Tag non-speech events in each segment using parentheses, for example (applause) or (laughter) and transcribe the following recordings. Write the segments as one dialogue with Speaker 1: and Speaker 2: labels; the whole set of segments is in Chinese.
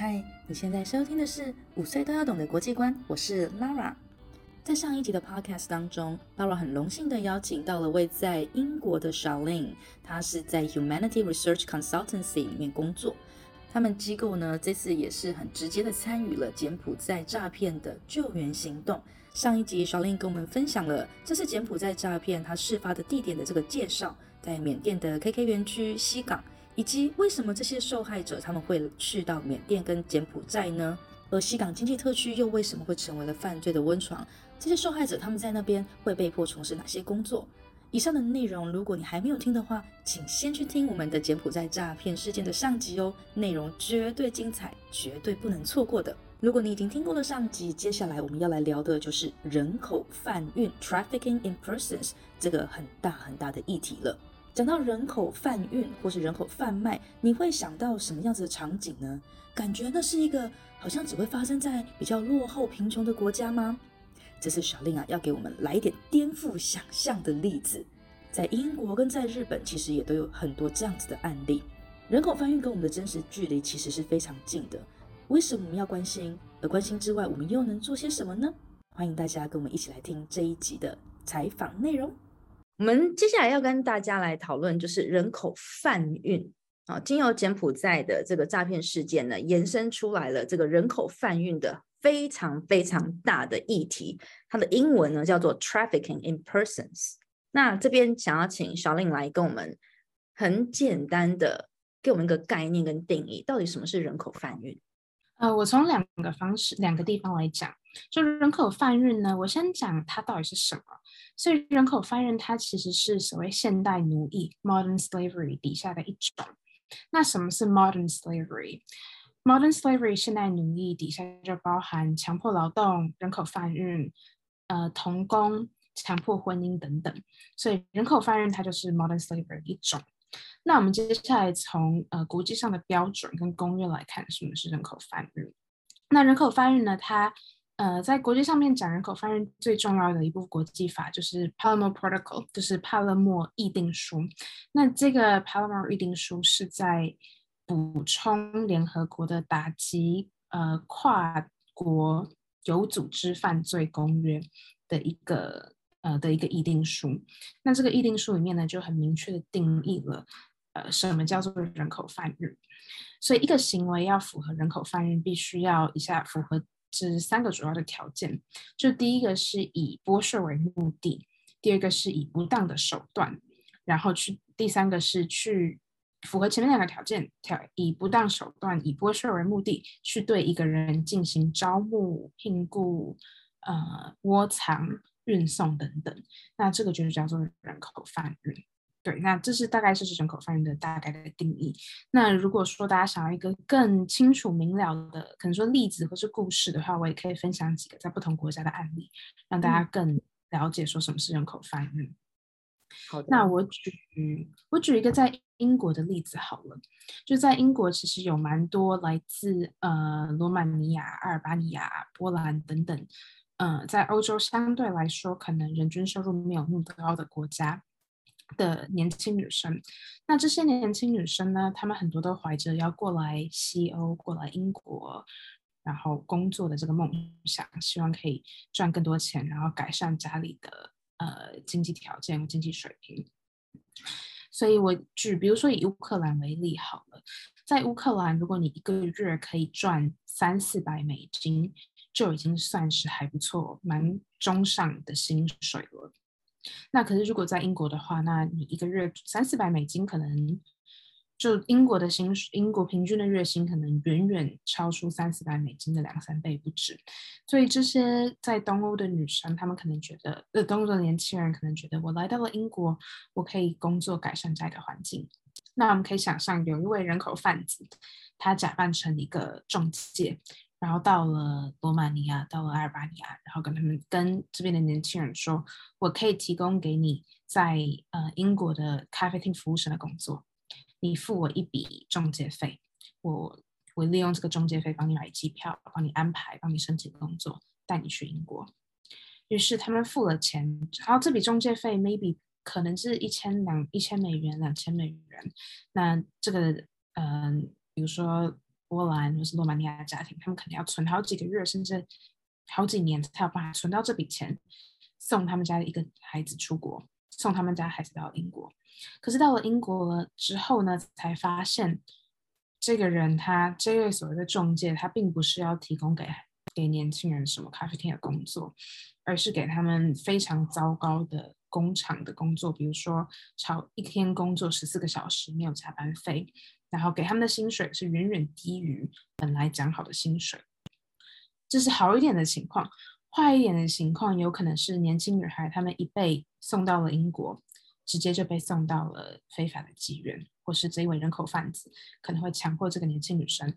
Speaker 1: 嗨，你现在收听的是五岁都要懂的国际观，我是 Lara。在上一集的 Podcast 当中，Lara 很荣幸的邀请到了位在英国的 Charlene，她是在 Humanity Research Consultancy 里面工作。他们机构呢，这次也是很直接的参与了柬埔寨诈骗的救援行动。上一集 Charlene 跟我们分享了这次柬埔寨诈骗它事发的地点的这个介绍，在缅甸的 KK 园区西港。以及为什么这些受害者他们会去到缅甸跟柬埔寨呢？而西港经济特区又为什么会成为了犯罪的温床？这些受害者他们在那边会被迫从事哪些工作？以上的内容，如果你还没有听的话，请先去听我们的柬埔寨诈骗事件的上集哦，内容绝对精彩，绝对不能错过的。如果你已经听过了上集，接下来我们要来聊的就是人口贩运 （trafficking in persons） 这个很大很大的议题了。讲到人口贩运或是人口贩卖，你会想到什么样子的场景呢？感觉那是一个好像只会发生在比较落后贫穷的国家吗？这次小令啊要给我们来一点颠覆想象的例子。在英国跟在日本，其实也都有很多这样子的案例。人口贩运跟我们的真实距离其实是非常近的。为什么我们要关心？而关心之外，我们又能做些什么呢？欢迎大家跟我们一起来听这一集的采访内容。我们接下来要跟大家来讨论，就是人口贩运啊，经由柬埔寨的这个诈骗事件呢，延伸出来了这个人口贩运的非常非常大的议题。它的英文呢叫做 trafficking in persons。那这边想要请 Charlene 来跟我们很简单的给我们一个概念跟定义，到底什么是人口贩运？
Speaker 2: 呃，我从两个方式、两个地方来讲，就人口贩运呢，我先讲它到底是什么。所以，人口贩运它其实是所谓现代奴役 （modern slavery） 底下的一种。那什么是 modern slavery？modern slavery 现代奴役底下就包含强迫劳动、人口贩运、呃童工、强迫婚姻等等。所以，人口贩运它就是 modern slavery 一种。那我们接下来从呃国际上的标准跟公约来看，什么是人口贩运？那人口贩运呢？它呃，在国际上面讲人口贩运最重要的一部国际法就是 Palermo Protocol，就是帕勒莫议定书。那这个 Palermo 议定书是在补充联合国的打击呃跨国有组织犯罪公约的一个呃的一个议定书。那这个议定书里面呢，就很明确的定义了呃什么叫做人口贩运。所以一个行为要符合人口贩运，必须要以下符合。是三个主要的条件，就第一个是以剥削为目的，第二个是以不当的手段，然后去第三个是去符合前面两个条件，条以不当手段以剥削为目的去对一个人进行招募、聘雇、呃窝藏、运送等等，那这个就是叫做人口贩运。对，那这是大概是人口贩运的大概的定义。那如果说大家想要一个更清楚明了的，可能说例子或是故事的话，我也可以分享几个在不同国家的案例，让大家更了解说什么是人口贩运。好的，那我举我举一个在英国的例子好了，就在英国其实有蛮多来自呃罗马尼亚、阿尔巴尼亚、波兰等等，呃，在欧洲相对来说可能人均收入没有那么高的国家。的年轻女生，那这些年轻女生呢，她们很多都怀着要过来西欧、过来英国，然后工作的这个梦想，希望可以赚更多钱，然后改善家里的呃经济条件、经济水平。所以我举，比如说以乌克兰为例好了，在乌克兰，如果你一个月可以赚三四百美金，就已经算是还不错、蛮中上的薪水了。那可是，如果在英国的话，那你一个月三四百美金，可能就英国的薪水，英国平均的月薪可能远远超出三四百美金的两三倍不止。所以这些在东欧的女生，她们可能觉得，呃，东欧的年轻人可能觉得，我来到了英国，我可以工作改善这个环境。那我们可以想象，有一位人口贩子，他假扮成一个中介。然后到了罗马尼亚，到了阿尔巴尼亚，然后跟他们跟这边的年轻人说，我可以提供给你在呃英国的咖啡厅服务生的工作，你付我一笔中介费，我我利用这个中介费帮你买机票，帮你安排，帮你申请工作，带你去英国。于是他们付了钱，然后这笔中介费 maybe 可能是一千两一千美元，两千美元。那这个嗯、比如说。波兰或是罗马尼亚的家庭，他们可能要存好几个月，甚至好几年才有办法存到这笔钱，送他们家的一个孩子出国，送他们家孩子到英国。可是到了英国了之后呢，才发现这个人他这位所谓的中介，他并不是要提供给给年轻人什么咖啡厅的工作，而是给他们非常糟糕的工厂的工作，比如说超一天工作十四个小时，没有加班费，然后给他们的薪水是远远低于本来讲好的薪水。这是好一点的情况，坏一点的情况有可能是年轻女孩他们一被送到了英国。直接就被送到了非法的妓院，或是这一位人口贩子可能会强迫这个年轻女生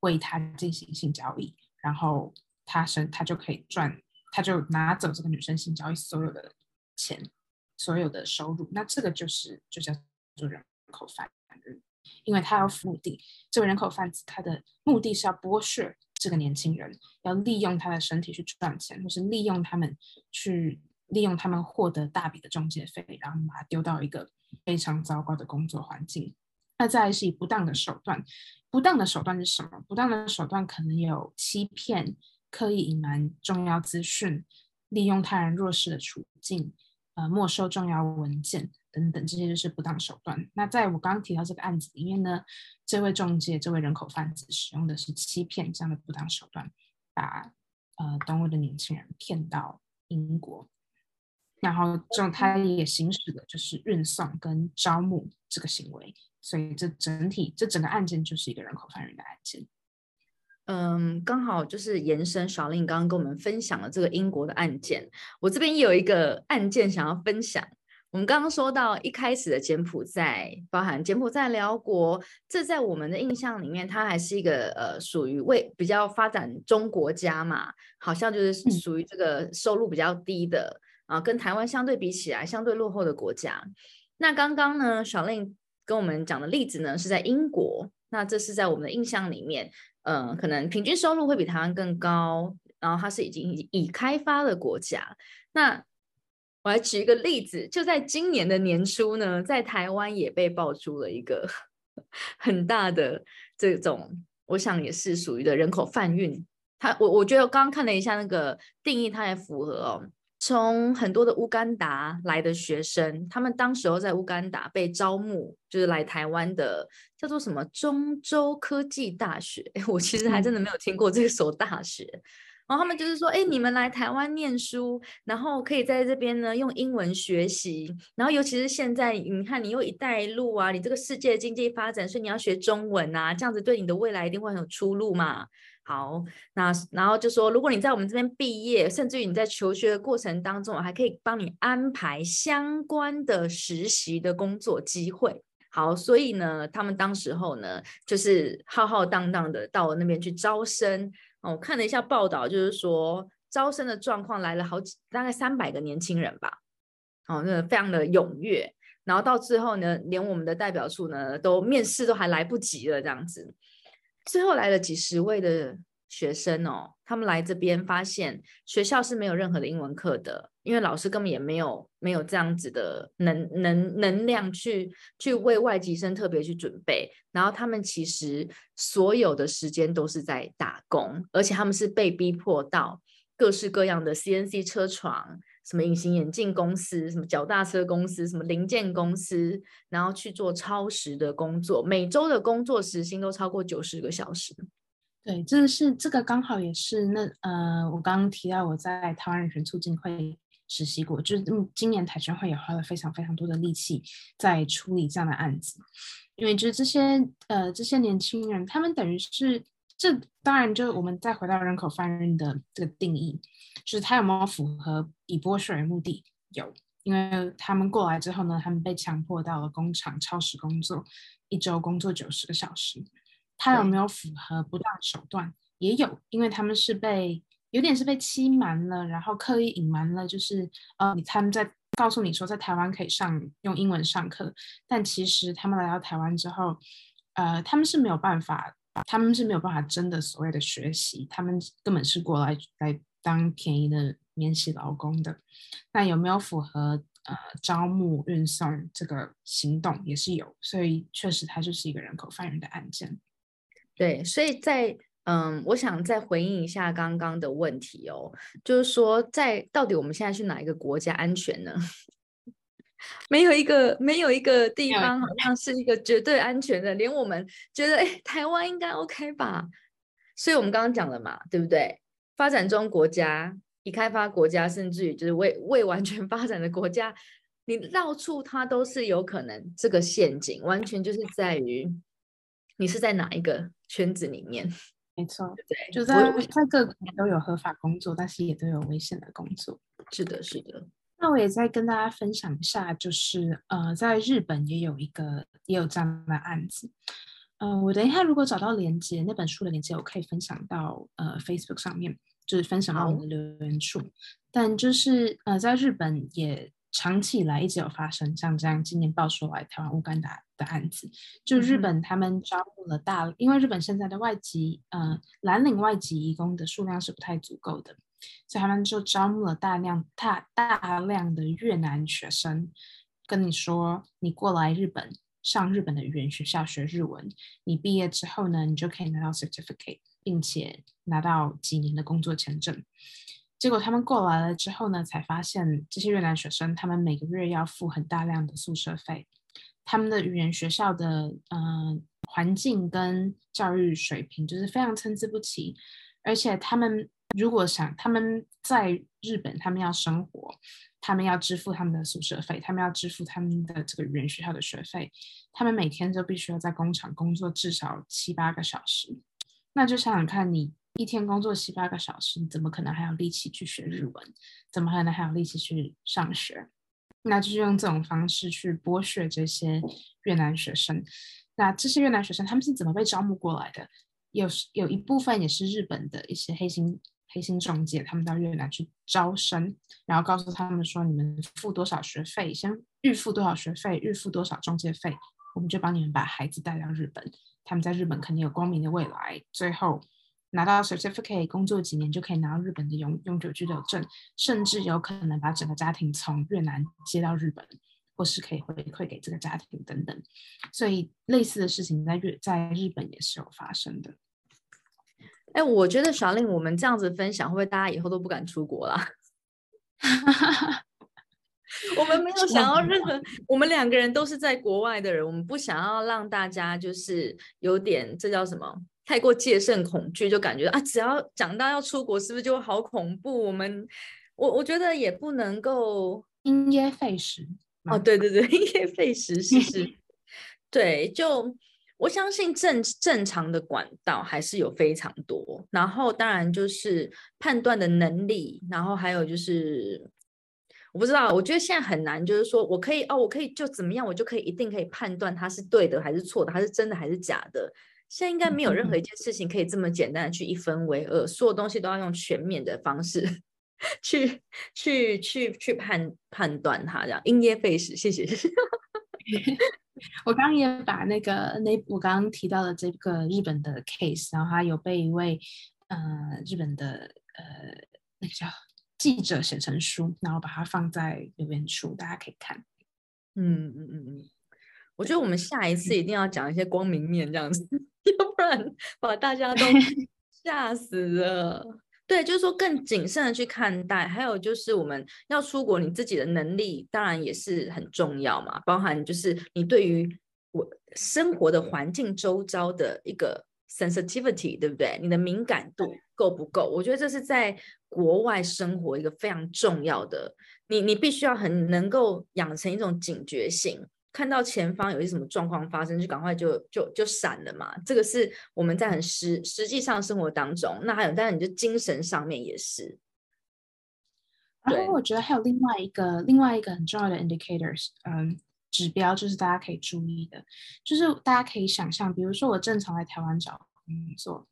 Speaker 2: 为他进行性交易，然后他生他就可以赚，他就拿走这个女生性交易所有的钱，所有的收入。那这个就是就叫做人口贩子，因为他要目的，这位人口贩子他的目的是要剥削这个年轻人，要利用他的身体去赚钱，或是利用他们去。利用他们获得大笔的中介费，然后把他丢到一个非常糟糕的工作环境。那再是以不当的手段，不当的手段是什么？不当的手段可能有欺骗、刻意隐瞒重要资讯、利用他人弱势的处境、呃，没收重要文件等等，这些就是不当手段。那在我刚刚提到这个案子里面呢，这位中介、这位人口贩子使用的是欺骗这样的不当手段，把呃东欧的年轻人骗到英国。然后，这他也行使了就是运送跟招募这个行为，所以这整体这整个案件就是一个人口贩人的案件。
Speaker 3: 嗯，刚好就是延伸 Charlene 刚刚跟我们分享了这个英国的案件，我这边也有一个案件想要分享。我们刚刚说到一开始的柬埔寨，包含柬埔寨、寮国，这在我们的印象里面，它还是一个呃属于为比较发展中国家嘛，好像就是属于这个收入比较低的。啊，跟台湾相对比起来，相对落后的国家。那刚刚呢，Charlene 跟我们讲的例子呢，是在英国。那这是在我们的印象里面，呃，可能平均收入会比台湾更高。然后它是已经已开发的国家。那我来举一个例子，就在今年的年初呢，在台湾也被爆出了一个 (laughs) 很大的这种，我想也是属于的人口贩运。它，我我觉得我刚刚看了一下那个定义，它也符合哦。从很多的乌干达来的学生，他们当时候在乌干达被招募，就是来台湾的，叫做什么中州科技大学。(laughs) 我其实还真的没有听过这所大学。然后他们就是说，诶，你们来台湾念书，然后可以在这边呢用英文学习。然后尤其是现在，你看你又一带一路啊，你这个世界经济发展，所以你要学中文啊，这样子对你的未来一定会很有出路嘛。好，那然后就说，如果你在我们这边毕业，甚至于你在求学的过程当中，我还可以帮你安排相关的实习的工作机会。好，所以呢，他们当时候呢，就是浩浩荡荡的到我那边去招生。哦，我看了一下报道，就是说招生的状况来了好几，大概三百个年轻人吧。哦，那非常的踊跃。然后到最后呢，连我们的代表处呢，都面试都还来不及了，这样子。最后来了几十位的学生哦，他们来这边发现学校是没有任何的英文课的，因为老师根本也没有没有这样子的能能能量去去为外籍生特别去准备。然后他们其实所有的时间都是在打工，而且他们是被逼迫到各式各样的 CNC 车床。什么隐形眼镜公司，什么脚踏车公司，什么零件公司，然后去做超时的工作，每周的工作时薪都超过九十个小时。
Speaker 2: 对，这个是这个刚好也是那呃，我刚刚提到我在台湾人权促进会实习过，就是今年台权会也花了非常非常多的力气在处理这样的案子，因为就是这些呃这些年轻人，他们等于是。这当然，就我们再回到人口贩运的这个定义，就是他有没有符合以剥削为目的？有，因为他们过来之后呢，他们被强迫到了工厂超时工作，一周工作九十个小时。他有没有符合不当手段？也有，因为他们是被有点是被欺瞒了，然后刻意隐瞒了，就是呃，他们在告诉你说在台湾可以上用英文上课，但其实他们来到台湾之后，呃，他们是没有办法。他们是没有办法真的所谓的学习，他们根本是过来来当便宜的免洗劳工的。那有没有符合呃招募运送这个行动也是有，所以确实它就是一个人口贩运的案件。
Speaker 3: 对，所以在嗯，我想再回应一下刚刚的问题哦，就是说在到底我们现在去哪一个国家安全呢？(laughs) 没有一个没有一个地方好像是一个绝对安全的，连我们觉得哎，台湾应该 OK 吧？所以我们刚刚讲了嘛，对不对？发展中国家、已开发国家，甚至于就是未未完全 (laughs) 发展的国家，你到处它都是有可能这个陷阱，完全就是在于你是在哪一个圈子里面。(laughs)
Speaker 2: 没错，对，就在在各国都有合法工作，但是也都有危险的工作。
Speaker 3: 是的，是的。
Speaker 2: 那我也再跟大家分享一下，就是呃，在日本也有一个也有这样的案子。呃，我等一下如果找到连接那本书的连接，我可以分享到呃 Facebook 上面，就是分享到我们的留言处。但就是呃，在日本也长期以来一直有发生像这样今年爆出来台湾乌干达的案子。就日本他们招募了大，嗯、因为日本现在的外籍呃蓝领外籍移工的数量是不太足够的，所以他们就招募了大量大大量的越南学生，跟你说你过来日本。上日本的语言学校学日文，你毕业之后呢，你就可以拿到 certificate，并且拿到几年的工作签证。结果他们过来了之后呢，才发现这些越南学生，他们每个月要付很大量的宿舍费。他们的语言学校的嗯、呃、环境跟教育水平就是非常参差不齐，而且他们如果想他们在日本，他们要生活。他们要支付他们的宿舍费，他们要支付他们的这个语言学校的学费，他们每天都必须要在工厂工作至少七八个小时。那就想想看，你一天工作七八个小时，你怎么可能还有力气去学日文？怎么可能还有力气去上学？那就是用这种方式去剥削这些越南学生。那这些越南学生他们是怎么被招募过来的？有有一部分也是日本的一些黑心。黑心中介，他们到越南去招生，然后告诉他们说：“你们付多少学费，先预付多少学费，预付多少中介费，我们就帮你们把孩子带到日本。他们在日本肯定有光明的未来。最后拿到 certificate，工作几年就可以拿到日本的永永久居留证，甚至有可能把整个家庭从越南接到日本，或是可以回馈给这个家庭等等。所以类似的事情在越在日本也是有发生的。”
Speaker 3: 哎，我觉得小令，我们这样子分享，会不会大家以后都不敢出国啦？(laughs) 我们没有想要任何，我们两个人都是在国外的人，我们不想要让大家就是有点这叫什么，太过戒慎恐惧，就感觉啊，只要讲到要出国，是不是就好恐怖？我们，我我觉得也不能够
Speaker 2: 因噎废食。
Speaker 3: 哦，对对对，因噎废食，是是，(laughs) 对，就。我相信正正常的管道还是有非常多，然后当然就是判断的能力，然后还有就是我不知道，我觉得现在很难，就是说我可以哦，我可以就怎么样，我就可以一定可以判断它是对的还是错的，它是真的还是假的。现在应该没有任何一件事情可以这么简单的去一分为二，所有东西都要用全面的方式 (laughs) 去去去去判判断它，这样因噎废食，谢谢。(laughs)
Speaker 2: 我刚刚也把那个那我刚刚提到的这个日本的 case，然后他有被一位呃日本的呃那个叫记者写成书，然后把它放在留言处，大家可以看。
Speaker 3: 嗯嗯嗯嗯，我觉得我们下一次一定要讲一些光明面这样子，(laughs) 要不然把大家都 (laughs) 吓死了。对，就是说更谨慎的去看待，还有就是我们要出国，你自己的能力当然也是很重要嘛，包含就是你对于我生活的环境周遭的一个 sensitivity，对不对？你的敏感度够不够？我觉得这是在国外生活一个非常重要的，你你必须要很能够养成一种警觉性。看到前方有些什么状况发生，就赶快就就就闪了嘛。这个是我们在很实实际上生活当中，那还有，当然你就精神上面也是。
Speaker 2: 然后我觉得还有另外一个另外一个很重要的 indicators，嗯，指标就是大家可以注意的，就是大家可以想象，比如说我正常来台湾找工作，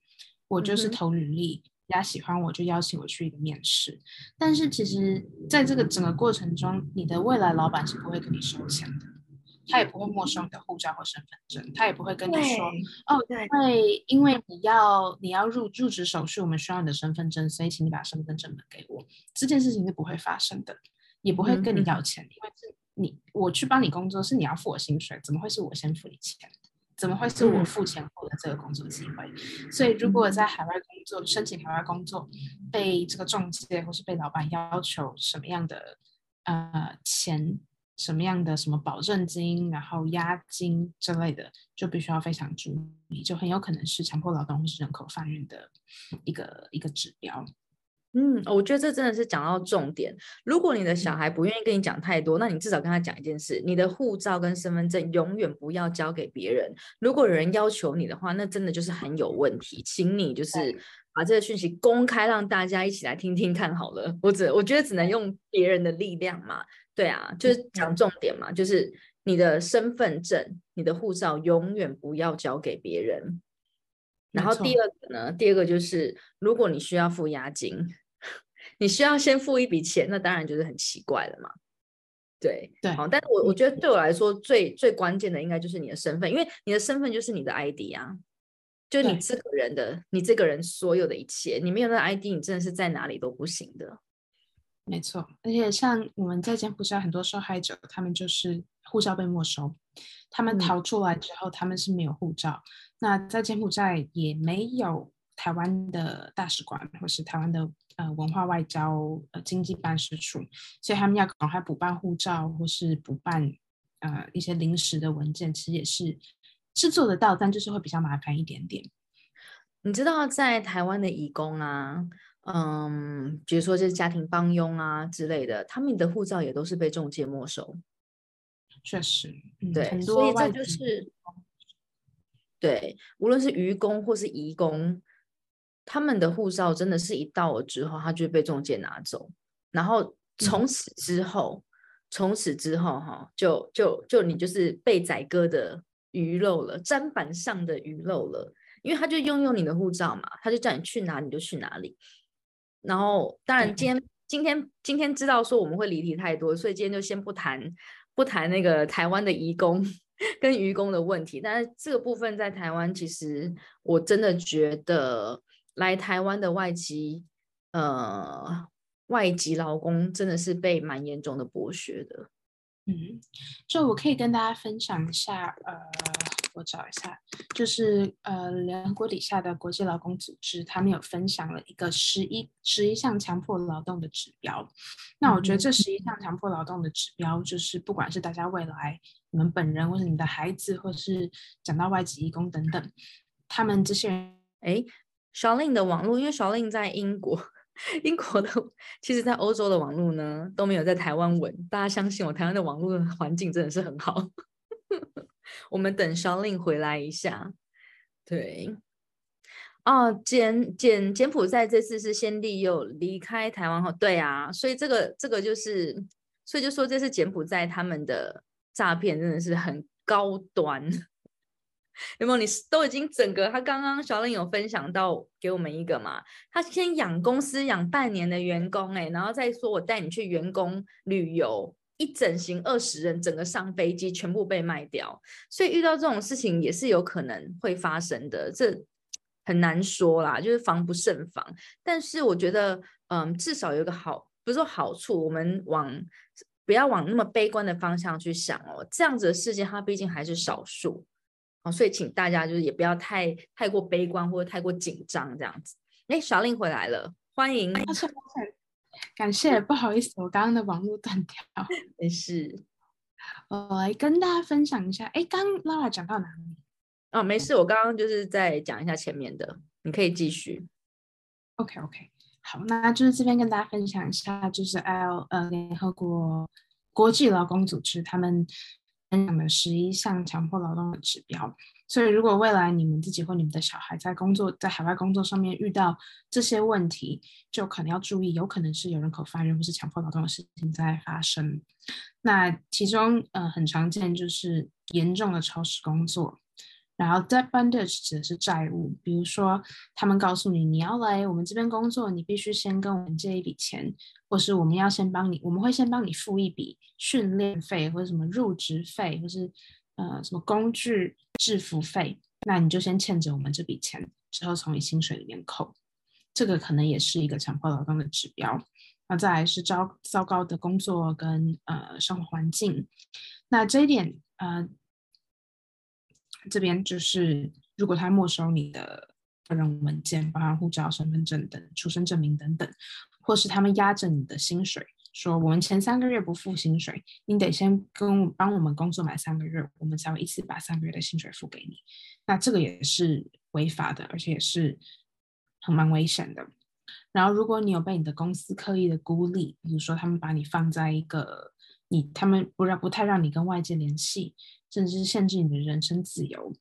Speaker 2: 我就是投履历，人家、嗯、喜欢我就邀请我去一个面试，但是其实在这个整个过程中，你的未来老板是不会跟你收钱的。他也不会没收你的护照或身份证，他也不会跟你说哦，对，因为因为你要你要入入职手续，我们需要你的身份证，所以请你把身份证本给我。这件事情是不会发生的，也不会跟你要钱，嗯、因为是你我去帮你工作，是你要付我薪水，怎么会是我先付你钱？怎么会是我付钱获得这个工作机会？所以如果在海外工作，申请海外工作，被这个中介或是被老板要求什么样的呃钱，什么样的什么保证金，然后押金之类的，就必须要非常注意，就很有可能是强迫劳动或是人口贩运的一个一个指标。
Speaker 3: 嗯，我觉得这真的是讲到重点。如果你的小孩不愿意跟你讲太多，那你至少跟他讲一件事：你的护照跟身份证永远不要交给别人。如果有人要求你的话，那真的就是很有问题，请你就是把这个讯息公开，让大家一起来听听看好了。我只我觉得只能用别人的力量嘛，对啊，就是讲重点嘛，就是你的身份证、你的护照永远不要交给别人。然后第二个呢，第二个就是，如果你需要付押金，(laughs) 你需要先付一笔钱，那当然就是很奇怪了嘛。对
Speaker 2: 对，
Speaker 3: 好，但是我我觉得对我来说最最关键的应该就是你的身份，因为你的身份就是你的 ID 啊，就你这个人的，你这个人所有的一切，你没有那 ID，你真的是在哪里都不行的。
Speaker 2: 没错，而且像我们在柬埔寨很多受害者，他们就是护照被没收，他们逃出来之后，他们是没有护照。嗯那在柬埔寨也没有台湾的大使馆，或是台湾的呃文化外交呃经济办事处，所以他们要赶快补办护照，或是补办呃一些临时的文件，其实也是是做得到，但就是会比较麻烦一点点。
Speaker 3: 你知道在台湾的移工啊，嗯，比如说这是家庭帮佣啊之类的，他们的护照也都是被中介没收。
Speaker 2: 确实，嗯、
Speaker 3: 对，所以这就是。对，无论是渔工或是移工，他们的护照真的是一到了之后，他就被中介拿走，然后从此之后，嗯、从此之后哈，就就就你就是被宰割的鱼肉了，砧板上的鱼肉了，因为他就拥有你的护照嘛，他就叫你去哪你就去哪里。然后，当然今天、嗯、今天今天知道说我们会离题太多，所以今天就先不谈不谈那个台湾的移工。(laughs) 跟渔工的问题，但是这个部分在台湾，其实我真的觉得来台湾的外籍，呃，外籍劳工真的是被蛮严重的剥削的。
Speaker 2: 嗯，就我可以跟大家分享一下，呃，我找一下，就是呃，联合国底下的国际劳工组织，他们有分享了一个十一十一项强迫劳动的指标。那我觉得这十一项强迫劳动的指标，就是不管是大家未来。你们本人，或是你的孩子，或是讲到外籍义工等等，他们这些人，
Speaker 3: 哎，Charlene 的网络，因为 Charlene 在英国，(laughs) 英国的，其实在欧洲的网络呢都没有在台湾稳。大家相信我，台湾的网络环境真的是很好。我们等 Charlene 回来一下。对，哦，柬柬柬埔寨这次是先例又离开台湾后，对啊，所以这个这个就是，所以就说这是柬埔寨他们的。诈骗真的是很高端，(laughs) 有没有？你都已经整个，他刚刚小林有分享到给我们一个嘛？他先养公司养半年的员工，哎，然后再说我带你去员工旅游，一整行二十人，整个上飞机全部被卖掉。所以遇到这种事情也是有可能会发生的，这很难说啦，就是防不胜防。但是我觉得，嗯，至少有一个好，不是说好处，我们往。不要往那么悲观的方向去想哦，这样子的事件它毕竟还是少数哦，所以请大家就是也不要太太过悲观或者太过紧张这样子。哎，小令回来了，欢迎。
Speaker 2: 感谢，不好意思，我刚刚的网络断掉。(laughs)
Speaker 3: 没事，
Speaker 2: 我来跟大家分享一下。哎，刚 Lara 讲到哪里？
Speaker 3: 哦，没事，我刚刚就是在讲一下前面的，你可以继续。
Speaker 2: OK OK。好，那就是这边跟大家分享一下，就是 L 呃联合国国际劳工组织他们分享的十一项强迫劳动的指标。所以，如果未来你们自己或你们的小孩在工作在海外工作上面遇到这些问题，就可能要注意，有可能是有人口贩运或是强迫劳动的事情在发生。那其中呃很常见就是严重的超时工作。然后 debt bondage 指的是债务，比如说他们告诉你，你要来我们这边工作，你必须先跟我们借一笔钱，或是我们要先帮你，我们会先帮你付一笔训练费，或者什么入职费，或是呃什么工具制服费，那你就先欠着我们这笔钱，之后从你薪水里面扣，这个可能也是一个强迫劳动的指标。那再来是糟糟糕的工作跟呃生活环境，那这一点呃。这边就是，如果他没收你的个人文件，包含护照、身份证等、出生证明等等，或是他们压着你的薪水，说我们前三个月不付薪水，你得先跟帮我们工作满三个月，我们才会一次把三个月的薪水付给你。那这个也是违法的，而且也是很蛮危险的。然后，如果你有被你的公司刻意的孤立，比如说他们把你放在一个你他们不让不太让你跟外界联系，甚至是限制你的人身自由，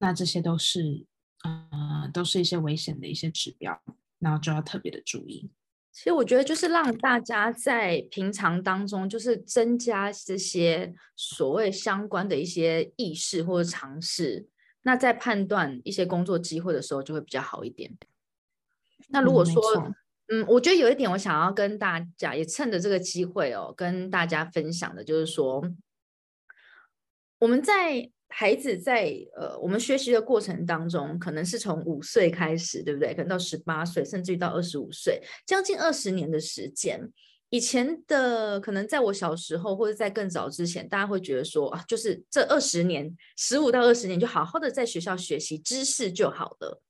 Speaker 2: 那这些都是呃都是一些危险的一些指标，然后就要特别的注意。
Speaker 3: 其实我觉得就是让大家在平常当中，就是增加这些所谓相关的一些意识或者尝试，那在判断一些工作机会的时候就会比较好一点。那如果说，嗯，我觉得有一点我想要跟大家也趁着这个机会哦，跟大家分享的就是说，我们在孩子在呃我们学习的过程当中，可能是从五岁开始，对不对？可能到十八岁，甚至于到二十五岁，将近二十年的时间。以前的可能在我小时候或者在更早之前，大家会觉得说啊，就是这二十年，十五到二十年，就好好的在学校学习知识就好了。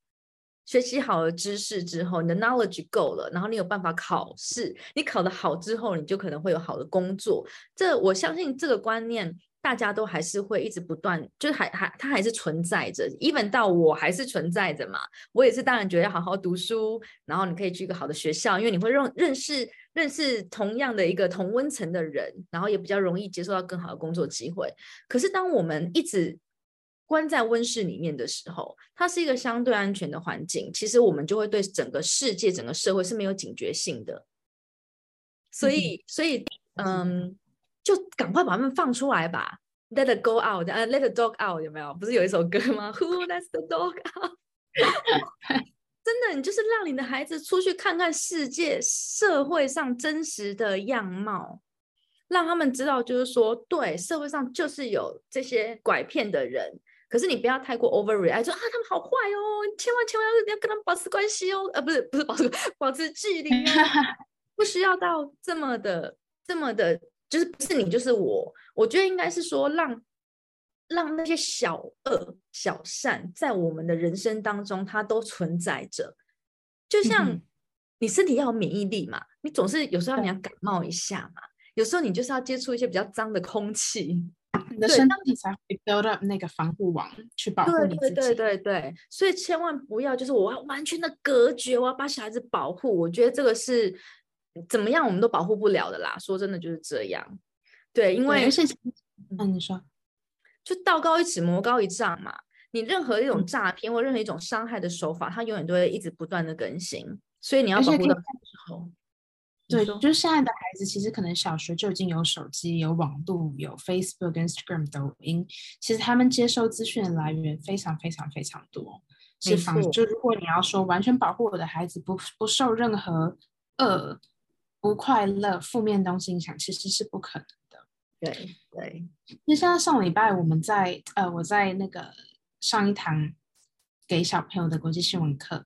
Speaker 3: 学习好了知识之后，你的 knowledge 够了，然后你有办法考试，你考得好之后，你就可能会有好的工作。这我相信这个观念，大家都还是会一直不断，就是还还它还是存在着，even 到我还是存在着嘛。我也是当然觉得要好好读书，然后你可以去一个好的学校，因为你会认认识认识同样的一个同温层的人，然后也比较容易接受到更好的工作机会。可是当我们一直关在温室里面的时候，它是一个相对安全的环境。其实我们就会对整个世界、整个社会是没有警觉性的。所以，嗯、所以，嗯，就赶快把他们放出来吧，Let it go out，呃、uh，Let the dog out，有没有？不是有一首歌吗？Who lets the dog out？(laughs) 真的，你就是让你的孩子出去看看世界、社会上真实的样貌。让他们知道，就是说，对，社会上就是有这些拐骗的人。可是你不要太过 overreact，说啊，他们好坏哦，千万千万要要跟他们保持关系哦，呃，不是不是保持 (laughs) 保持距离啊，(laughs) 不需要到这么的这么的，就是不是你就是我。我觉得应该是说让，让让那些小恶小善在我们的人生当中，它都存在着。就像你身体要有免疫力嘛，你总是有时候你要感冒一下嘛，有时候你就是要接触一些比较脏的空气。
Speaker 2: 你的身体才会 build up 那个防护网去保护你自己。
Speaker 3: 对对对对，所以千万不要就是我要完全的隔绝，我要把小孩子保护。我觉得这个是怎么样我们都保护不了的啦。说真的就是这样。对，因为
Speaker 2: 嗯，你说，
Speaker 3: 就道高一尺，魔高一丈嘛。你任何一种诈骗或任何一种伤害的手法，它永远都会一直不断的更新，所以你要保护的时候。
Speaker 2: 对，就是现在的孩子，其实可能小学就已经有手机、有网络、有 Facebook、Instagram、抖音。其实他们接收资讯的来源非常、非常、非常多。是防，就如果你要说完全保护我的孩子不不受任何恶、不快乐、负面东西影响，其实是不可能的。
Speaker 3: 对对。
Speaker 2: 那像上礼拜我们在呃，我在那个上一堂给小朋友的国际新闻课。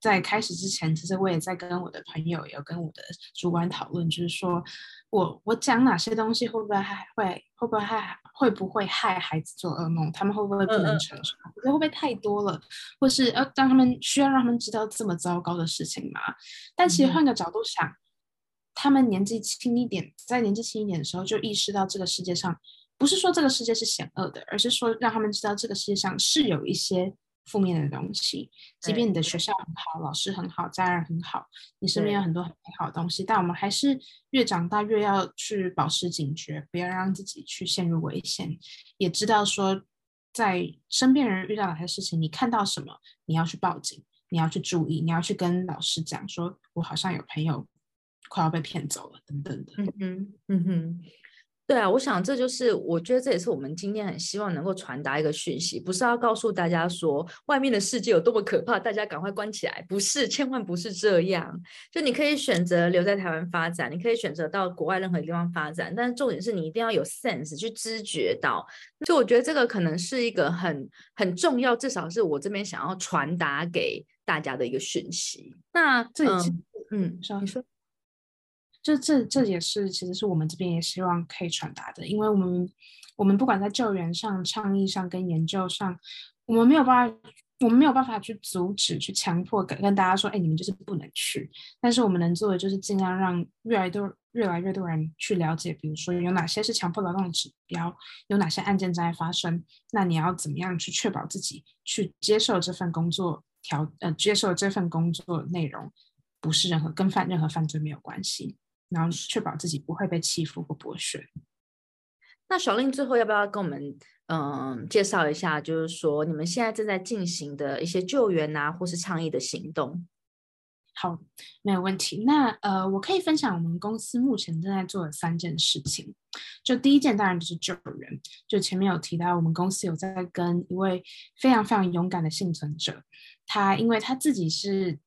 Speaker 2: 在开始之前，其实我也在跟我的朋友，有跟我的主管讨论，就是说我我讲哪些东西会不会害会会不会害会不会害孩子做噩梦？他们会不会不能承受？觉得会不会太多了？或是要让他们需要让他们知道这么糟糕的事情吗？但其实换个角度想，嗯、他们年纪轻一点，在年纪轻一点的时候就意识到这个世界上不是说这个世界是险恶的，而是说让他们知道这个世界上是有一些。负面的东西，即便你的学校很好，老师很好，家人很好，你身边有很多很美好的东西，但我们还是越长大越要去保持警觉，不要让自己去陷入危险。也知道说，在身边人遇到哪些事情，你看到什么，你要去报警，你要去注意，你要去跟老师讲，说我好像有朋友快要被骗走了，等等的。
Speaker 3: 嗯哼，嗯哼。对啊，我想这就是，我觉得这也是我们今天很希望能够传达一个讯息，不是要告诉大家说外面的世界有多么可怕，大家赶快关起来，不是，千万不是这样。就你可以选择留在台湾发展，你可以选择到国外任何地方发展，但是重点是你一定要有 sense 去知觉到。就我觉得这个可能是一个很很重要，至少是我这边想要传达给大家的一个讯息。那这也是，嗯，你说。
Speaker 2: 这这这也是，其实是我们这边也希望可以传达的，因为我们我们不管在救援上、倡议上跟研究上，我们没有办法，我们没有办法去阻止、去强迫跟跟大家说，哎，你们就是不能去。但是我们能做的就是尽量让越来越多、越来越多人去了解，比如说有哪些是强迫劳动指标，有哪些案件正在发生，那你要怎么样去确保自己去接受这份工作条呃，接受这份工作内容不是任何跟犯任何犯罪没有关系。然后确保自己不会被欺负或剥削。
Speaker 3: 那小令最后要不要跟我们嗯、呃、介绍一下，就是说你们现在正在进行的一些救援啊，或是倡议的行动？
Speaker 2: 好，没有问题。那呃，我可以分享我们公司目前正在做的三件事情。就第一件当然就是救人，就前面有提到，我们公司有在跟一位非常非常勇敢的幸存者，他因为他自己是。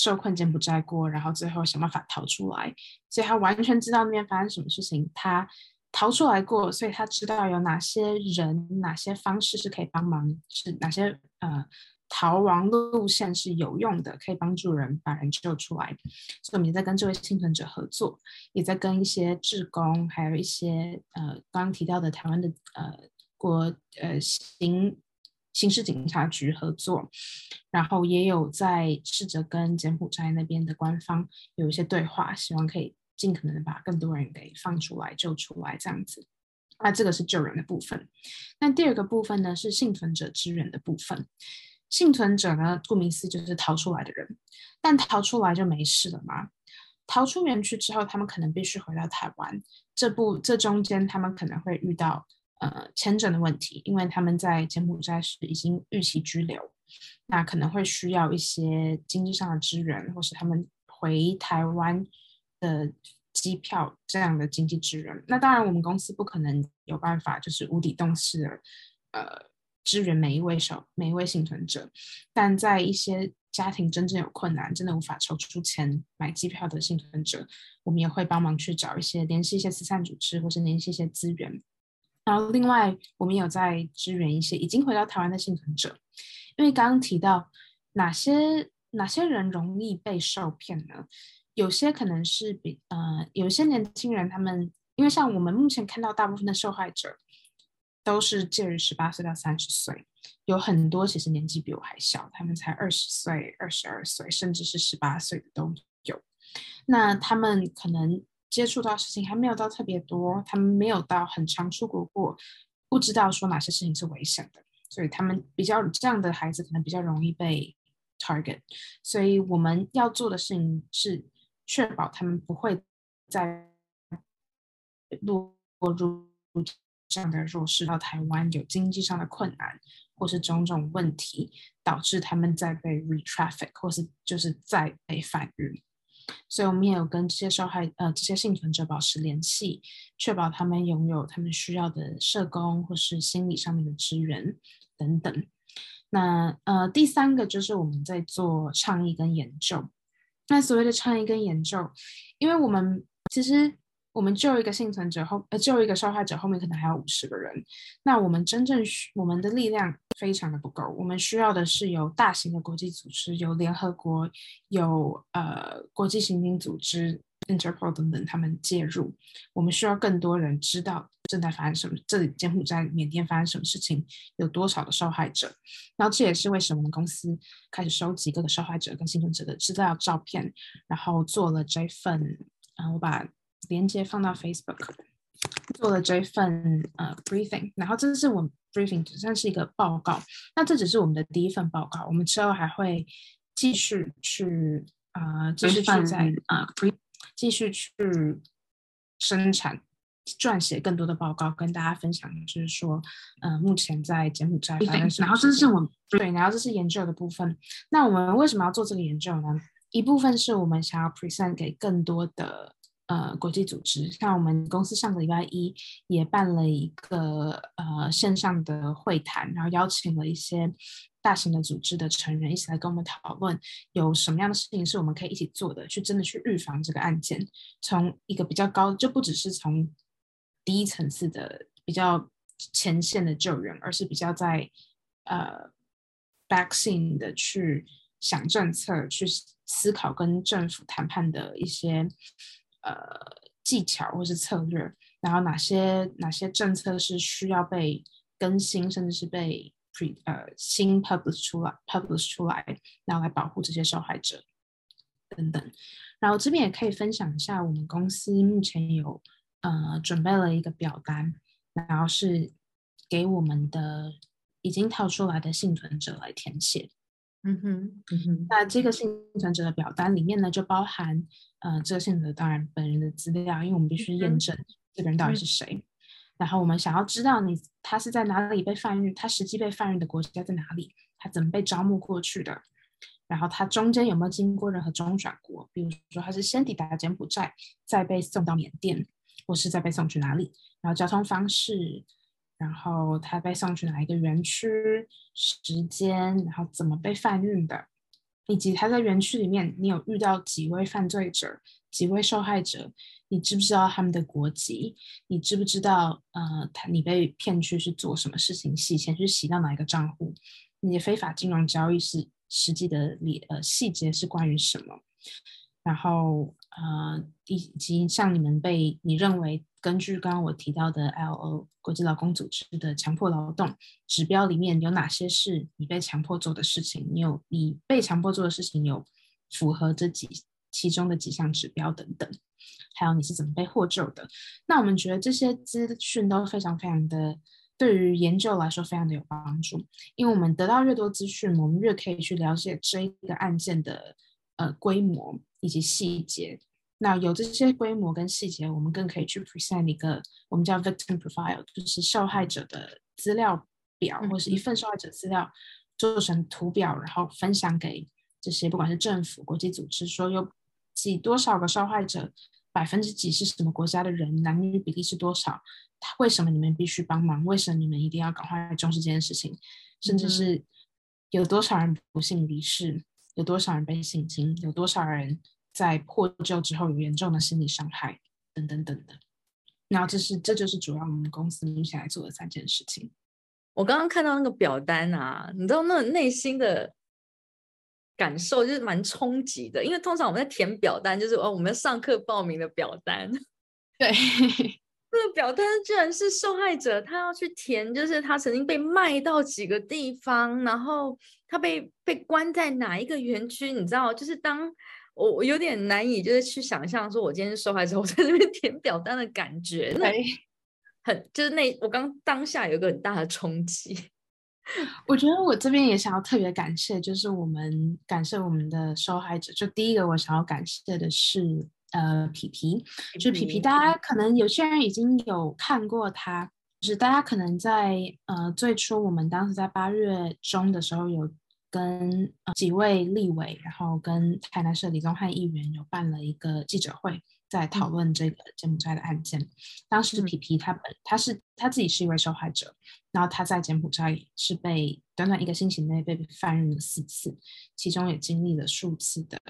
Speaker 2: 受困柬埔寨过，然后最后想办法逃出来，所以他完全知道那边发生什么事情。他逃出来过，所以他知道有哪些人、哪些方式是可以帮忙，是哪些呃逃亡路线是有用的，可以帮助人把人救出来。所以我们也在跟这位幸存者合作，也在跟一些志工，还有一些呃刚刚提到的台湾的呃国呃行。刑事警察局合作，然后也有在试着跟柬埔寨那边的官方有一些对话，希望可以尽可能的把更多人给放出来、救出来这样子。那这个是救人的部分。那第二个部分呢，是幸存者支援的部分。幸存者呢，顾名思义就是逃出来的人，但逃出来就没事了吗？逃出园区之后，他们可能必须回到台湾。这部这中间，他们可能会遇到。呃，签证的问题，因为他们在柬埔寨是已经逾期居留，那可能会需要一些经济上的支援，或是他们回台湾的机票这样的经济支援。那当然，我们公司不可能有办法就是无底洞式的呃支援每一位手每一位幸存者，但在一些家庭真正有困难，真的无法筹出钱买机票的幸存者，我们也会帮忙去找一些联系一些慈善组织，或是联系一些资源。然后，另外我们有在支援一些已经回到台湾的幸存者，因为刚刚提到哪些哪些人容易被受骗呢？有些可能是比呃，有些年轻人他们，因为像我们目前看到大部分的受害者都是介于十八岁到三十岁，有很多其实年纪比我还小，他们才二十岁、二十二岁，甚至是十八岁的都有。那他们可能。接触到事情还没有到特别多，他们没有到很常出国过，不知道说哪些事情是危险的，所以他们比较这样的孩子可能比较容易被 target。所以我们要做的事情是确保他们不会再落入这样的弱势，到台湾有经济上的困难或是种种问题，导致他们在被 retraffic 或是就是在被贩运。所以，我们也有跟这些受害呃这些幸存者保持联系，确保他们拥有他们需要的社工或是心理上面的支援等等。那呃，第三个就是我们在做倡议跟研究。那所谓的倡议跟研究，因为我们其实。我们救一个幸存者后，呃，救一个受害者后面可能还有五十个人。那我们真正需我们的力量非常的不够。我们需要的是有大型的国际组织，有联合国，有呃国际刑警组织 Interpol 等等，他们介入。我们需要更多人知道正在发生什么，这里柬埔寨、缅甸发生什么事情，有多少的受害者。然后这也是为什么我们公司开始收集各个受害者跟幸存者的资料照片，然后做了这份，嗯、呃，我把。连接放到 Facebook，做了这份呃 briefing，然后这是我们 briefing 只算是一个报告，那这只是我们的第一份报告，我们之后还会继续去啊、呃，继续去在啊、呃，继续去生产撰写更多的报告，跟大家分享，就是说呃，目前在柬埔寨然后这是我们对，然后这是研究的部分。那我们为什么要做这个研究呢？一部分是我们想要 present 给更多的。呃，国际组织，像我们公司上个礼拜一也办了一个呃线上的会谈，然后邀请了一些大型的组织的成员一起来跟我们讨论，有什么样的事情是我们可以一起做的，去真的去预防这个案件，从一个比较高，就不只是从第一层次的比较前线的救援，而是比较在呃 back scene 的去想政策，去思考跟政府谈判的一些。呃，技巧或是策略，然后哪些哪些政策是需要被更新，甚至是被 pre 呃新 publish 出来 publish 出来，然后来保护这些受害者等等。然后这边也可以分享一下，我们公司目前有呃准备了一个表单，然后是给我们的已经跳出来的幸存者来填写。
Speaker 3: 嗯哼，嗯哼。
Speaker 2: 那这个幸存者的表单里面呢，就包含呃这个幸存者当然本人的资料，因为我们必须验证这个人到底是谁。嗯、然后我们想要知道你他是在哪里被贩运，他实际被贩运的国家在哪里，他怎么被招募过去的。然后他中间有没有经过任何中转国？比如说他是先抵达柬埔寨，再被送到缅甸，或是再被送去哪里？然后交通方式，然后他被送去哪一个园区？时间，然后怎么被贩运的？以及他在园区里面，你有遇到几位犯罪者、几位受害者？你知不知道他们的国籍？你知不知道呃，他你被骗去是做什么事情？洗钱是洗到哪一个账户？你的非法金融交易是？实际的里呃细节是关于什么？然后呃以及像你们被你认为根据刚刚我提到的 L O 国际劳工组织的强迫劳动指标里面有哪些是你被强迫做的事情？你有你被强迫做的事情有符合这几其中的几项指标等等？还有你是怎么被获救的？那我们觉得这些资讯都非常非常的。对于研究来说，非常的有帮助，因为我们得到越多资讯，我们越可以去了解这一个案件的呃规模以及细节。那有这些规模跟细节，我们更可以去 present 一个我们叫 victim profile，就是受害者的资料表，或是一份受害者资料做成图表，然后分享给这些不管是政府、国际组织，说有几多少个受害者。百分之几是什么国家的人？男女比例是多少？为什么你们必须帮忙？为什么你们一定要赶快重视这件事情？甚至是有多少人不幸离世？有多少人被性侵？有多少人在破旧之后有严重的心理伤害？等等等等。然后这是这就是主要我们公司目前来做的三件事情。
Speaker 3: 我刚刚看到那个表单啊，你知道那内心的。感受就是蛮冲击的，因为通常我们在填表单，就是哦，我们上课报名的表单。(laughs)
Speaker 2: 对，
Speaker 3: 这个表单居然是受害者，他要去填，就是他曾经被卖到几个地方，然后他被被关在哪一个园区，你知道？就是当我我有点难以就是去想象，说我今天是受害者，我在这边填表单的感觉，那很就是那我刚当下有一个很大的冲击。(laughs)
Speaker 2: 我觉得我这边也想要特别感谢，就是我们感谢我们的受害者。就第一个我想要感谢的是，呃，皮皮，就是皮皮，大家可能有些人已经有看过他，就是大家可能在呃最初我们当时在八月中的时候有跟、呃、几位立委，然后跟台南市李宗翰议员有办了一个记者会。在讨论这个柬埔寨的案件，当时皮皮他本他是他自己是一位受害者，然后他在柬埔寨是被短短一个星期内被犯人了四次，其中也经历了数次的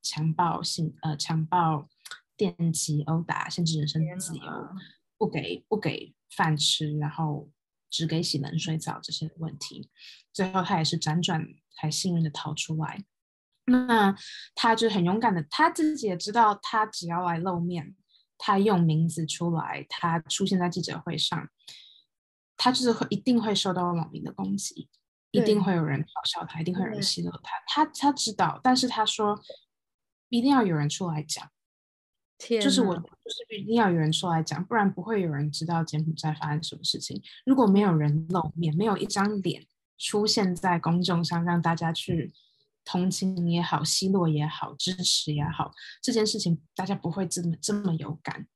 Speaker 2: 强暴性呃强暴、电击、殴打，甚至人身自由，不给不给饭吃，然后只给洗冷水澡这些问题，最后他也是辗转才幸运的逃出来。那他就很勇敢的，他自己也知道，他只要来露面，他用名字出来，他出现在记者会上，他就是会一定会受到网民的攻击，一定会有人嘲笑他，一定会有人奚落他。他他知道，但是他说一定要有人出来讲，就是我就是一定要有人出来讲，不然不会有人知道柬埔寨发生什么事情。如果没有人露面，没有一张脸出现在公众上，让大家去。同情也好，奚落也好，支持也好，这件事情大家不会这么这么有感。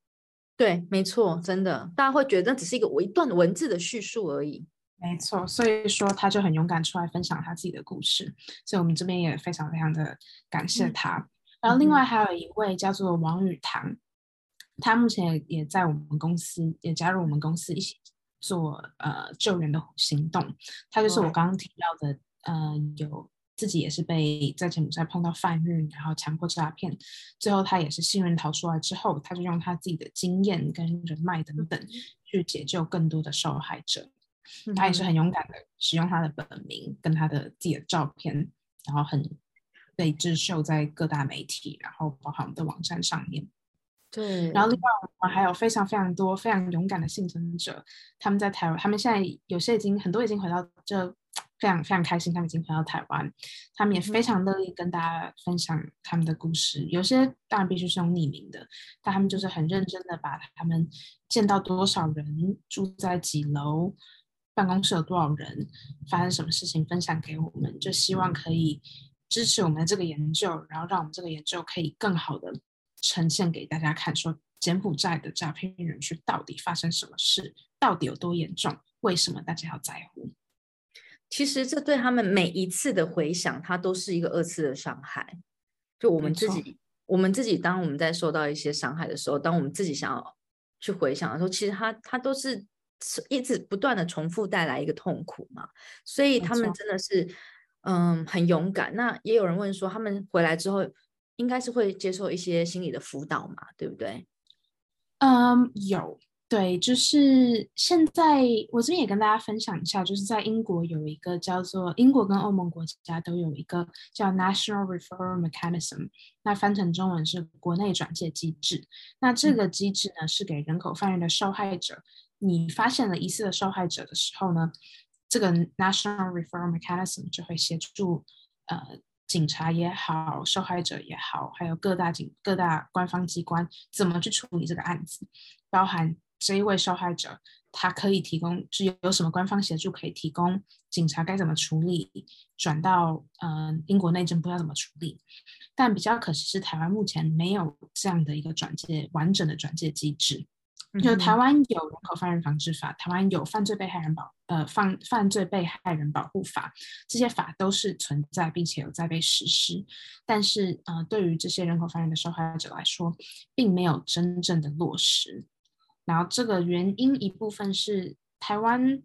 Speaker 3: 对，没错，真的，大家会觉得那只是一个我一段文字的叙述而已。
Speaker 2: 没错，所以说他就很勇敢出来分享他自己的故事，所以我们这边也非常非常的感谢他。嗯、然后另外还有一位叫做王宇堂，他目前也在我们公司，也加入我们公司一起做呃救援的行动。他就是我刚刚提到的，呃有。自己也是被在柬埔寨碰到贩运，然后强迫诈骗，最后他也是幸运逃出来之后，他就用他自己的经验跟人脉等等去解救更多的受害者。嗯、他也是很勇敢的使用他的本名跟他的自己的照片，然后很被智秀在各大媒体，然后包含我们的网站上面。对。然后另外我们还有非常非常多非常勇敢的幸存者，他们在台湾，他们现在有些已经很多已经回到这。(tsk) 非常非常开心，他们已经回到台湾，他们也非常乐意跟大家分享他们的故事。有些当然必须是用匿名的，但他们就是很认真的把他们见到多少人，住在几楼，办公室有多少人，发生什么事情分享给我们，就希望可以支持我们的这个研究，然后让我们这个研究可以更好的呈现给大家看，说柬埔寨的诈骗园区到底发生什么事，到底有多严重，为什么大家要在乎？
Speaker 3: 其实这对他们每一次的回想，它都是一个二次的伤害。就我们自己，我们自己，当我们在受到一些伤害的时候，当我们自己想要去回想的时候，其实它它都是一直不断的重复带来一个痛苦嘛。所以他们真的是，嗯，很勇敢。那也有人问说，他们回来之后，应该是会接受一些心理的辅导嘛？对不对？
Speaker 2: 嗯，有。对，就是现在我这边也跟大家分享一下，就是在英国有一个叫做英国跟欧盟国家都有一个叫 National Referral Mechanism，那翻成中文是国内转介机制。那这个机制呢，是给人口贩运的受害者，你发现了疑似的受害者的时候呢，这个 National Referral Mechanism 就会协助呃警察也好，受害者也好，还有各大警各大官方机关怎么去处理这个案子，包含。这一位受害者，他可以提供，是有有什么官方协助可以提供？警察该怎么处理？转到嗯、呃、英国内政部要怎么处理？但比较可惜是，台湾目前没有这样的一个转介完整的转介机制。就台湾有人口贩人防治法，台湾有犯罪被害人保呃犯犯罪被害人保护法，这些法都是存在并且有在被实施。但是呃，对于这些人口贩人的受害者来说，并没有真正的落实。然后这个原因一部分是台湾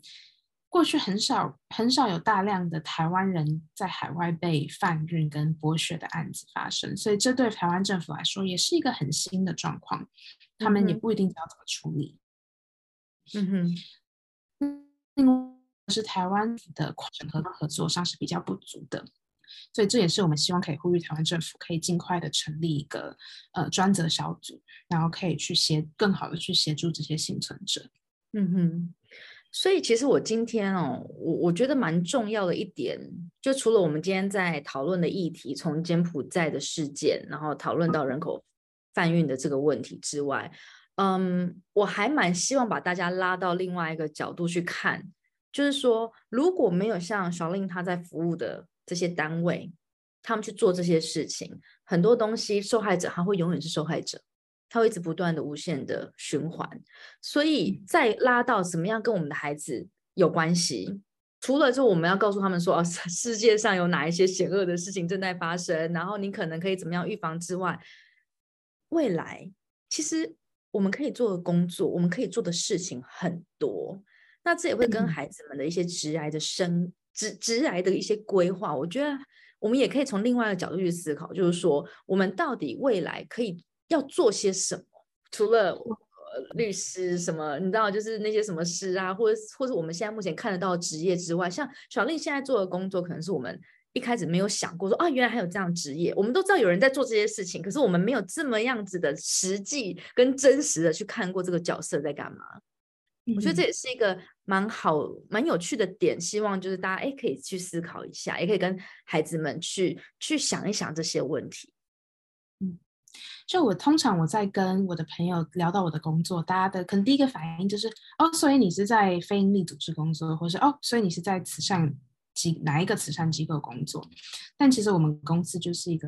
Speaker 2: 过去很少很少有大量的台湾人在海外被贩运跟剥削的案子发生，所以这对台湾政府来说也是一个很新的状况，他们也不一定知道怎么处理。嗯哼，另外是台湾的整合合作上是比较不足的。所以这也是我们希望可以呼吁台湾政府可以尽快的成立一个呃专责小组，然后可以去协更好的去协助这些幸存者。
Speaker 3: 嗯哼，所以其实我今天哦，我我觉得蛮重要的一点，就除了我们今天在讨论的议题，从柬埔寨的事件，然后讨论到人口贩运的这个问题之外，嗯，我还蛮希望把大家拉到另外一个角度去看，就是说如果没有像小令他在服务的。这些单位，他们去做这些事情，很多东西受害者他会永远是受害者，他会一直不断的无限的循环。所以再拉到怎么样跟我们的孩子有关系，除了就我们要告诉他们说，哦，世界上有哪一些险恶的事情正在发生，然后你可能可以怎么样预防之外，未来其实我们可以做的工作，我们可以做的事情很多。那这也会跟孩子们的一些直癌的生。直直癌的一些规划，我觉得我们也可以从另外一个角度去思考，就是说我们到底未来可以要做些什么？除了、呃、律师什么，你知道，就是那些什么师啊，或者或者我们现在目前看得到的职业之外，像小丽现在做的工作，可能是我们一开始没有想过说啊，原来还有这样职业。我们都知道有人在做这些事情，可是我们没有这么样子的实际跟真实的去看过这个角色在干嘛。我觉得这也是一个蛮好、蛮有趣的点，希望就是大家哎可以去思考一下，也可以跟孩子们去去想一想这些问
Speaker 2: 题。就我通常我在跟我的朋友聊到我的工作，大家的可能第一个反应就是哦，所以你是在非营利组织工作，或是哦，所以你是在慈善机哪一个慈善机构工作？但其实我们公司就是一个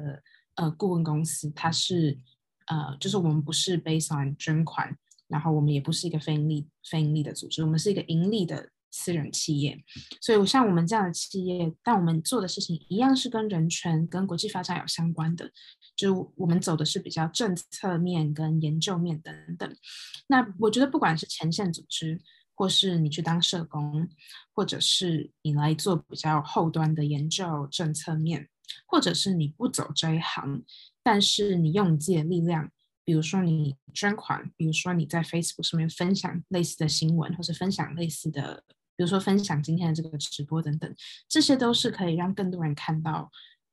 Speaker 2: 呃顾问公司，它是呃就是我们不是 based on 捐款。然后我们也不是一个非营利、非营利的组织，我们是一个盈利的私人企业。所以，像我们这样的企业，但我们做的事情一样是跟人权、跟国际发展有相关的。就我们走的是比较政策面、跟研究面等等。那我觉得，不管是前线组织，或是你去当社工，或者是你来做比较后端的研究政策面，或者是你不走这一行，但是你用你自己的力量。比如说你捐款，比如说你在 Facebook 上面分享类似的新闻，或是分享类似的，比如说分享今天的这个直播等等，这些都是可以让更多人看到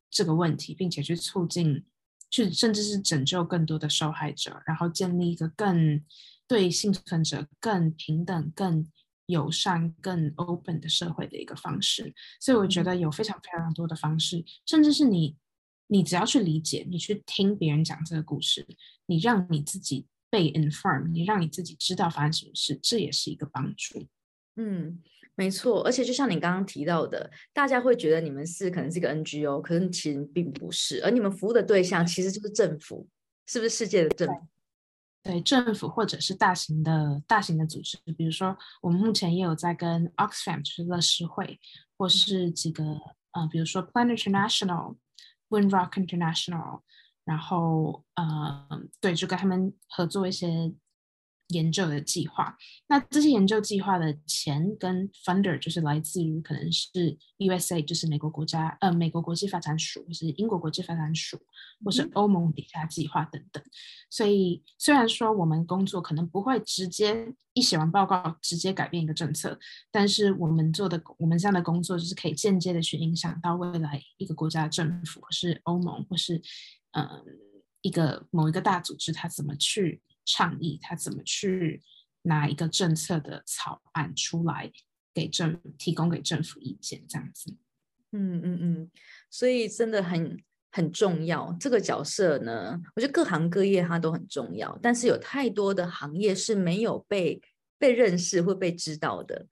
Speaker 2: 这个问题，并且去促进去甚至是拯救更多的受害者，然后建立一个更对幸存者更平等、更友善、更 open 的社会的一个方式。所以我觉得有非常非常多的方式，甚至是你，你只要去理解，你去听别人讲这个故事，你让你自己被 inform，你让你自己知道发生什么事，这也是一个帮助。
Speaker 3: 嗯。没错，而且就像你刚刚提到的，大家会觉得你们是可能是一个 NGO，可是其实并不是，而你们服务的对象其实就是政府，是不是世界的政府？
Speaker 2: 对，政府或者是大型的大型的组织，比如说我们目前也有在跟 Oxfam 就是乐施会，或是几个呃，比如说 Plan International、Windrock International，然后呃，对，就跟他们合作一些。研究的计划，那这些研究计划的钱跟 funder 就是来自于可能是 USA，就是美国国家呃美国国际发展署，或是英国国际发展署，或是欧盟底下计划等等。所以虽然说我们工作可能不会直接一写完报告直接改变一个政策，但是我们做的我们这样的工作就是可以间接的去影响到未来一个国家的政府，或是欧盟，或是嗯、呃、一个某一个大组织，它怎么去。倡议他怎么去拿一个政策的草案出来给政提供给政府意见，这样子。
Speaker 3: 嗯嗯嗯，所以真的很很重要。这个角色呢，我觉得各行各业它都很重要，但是有太多的行业是没有被被认识或被知道的。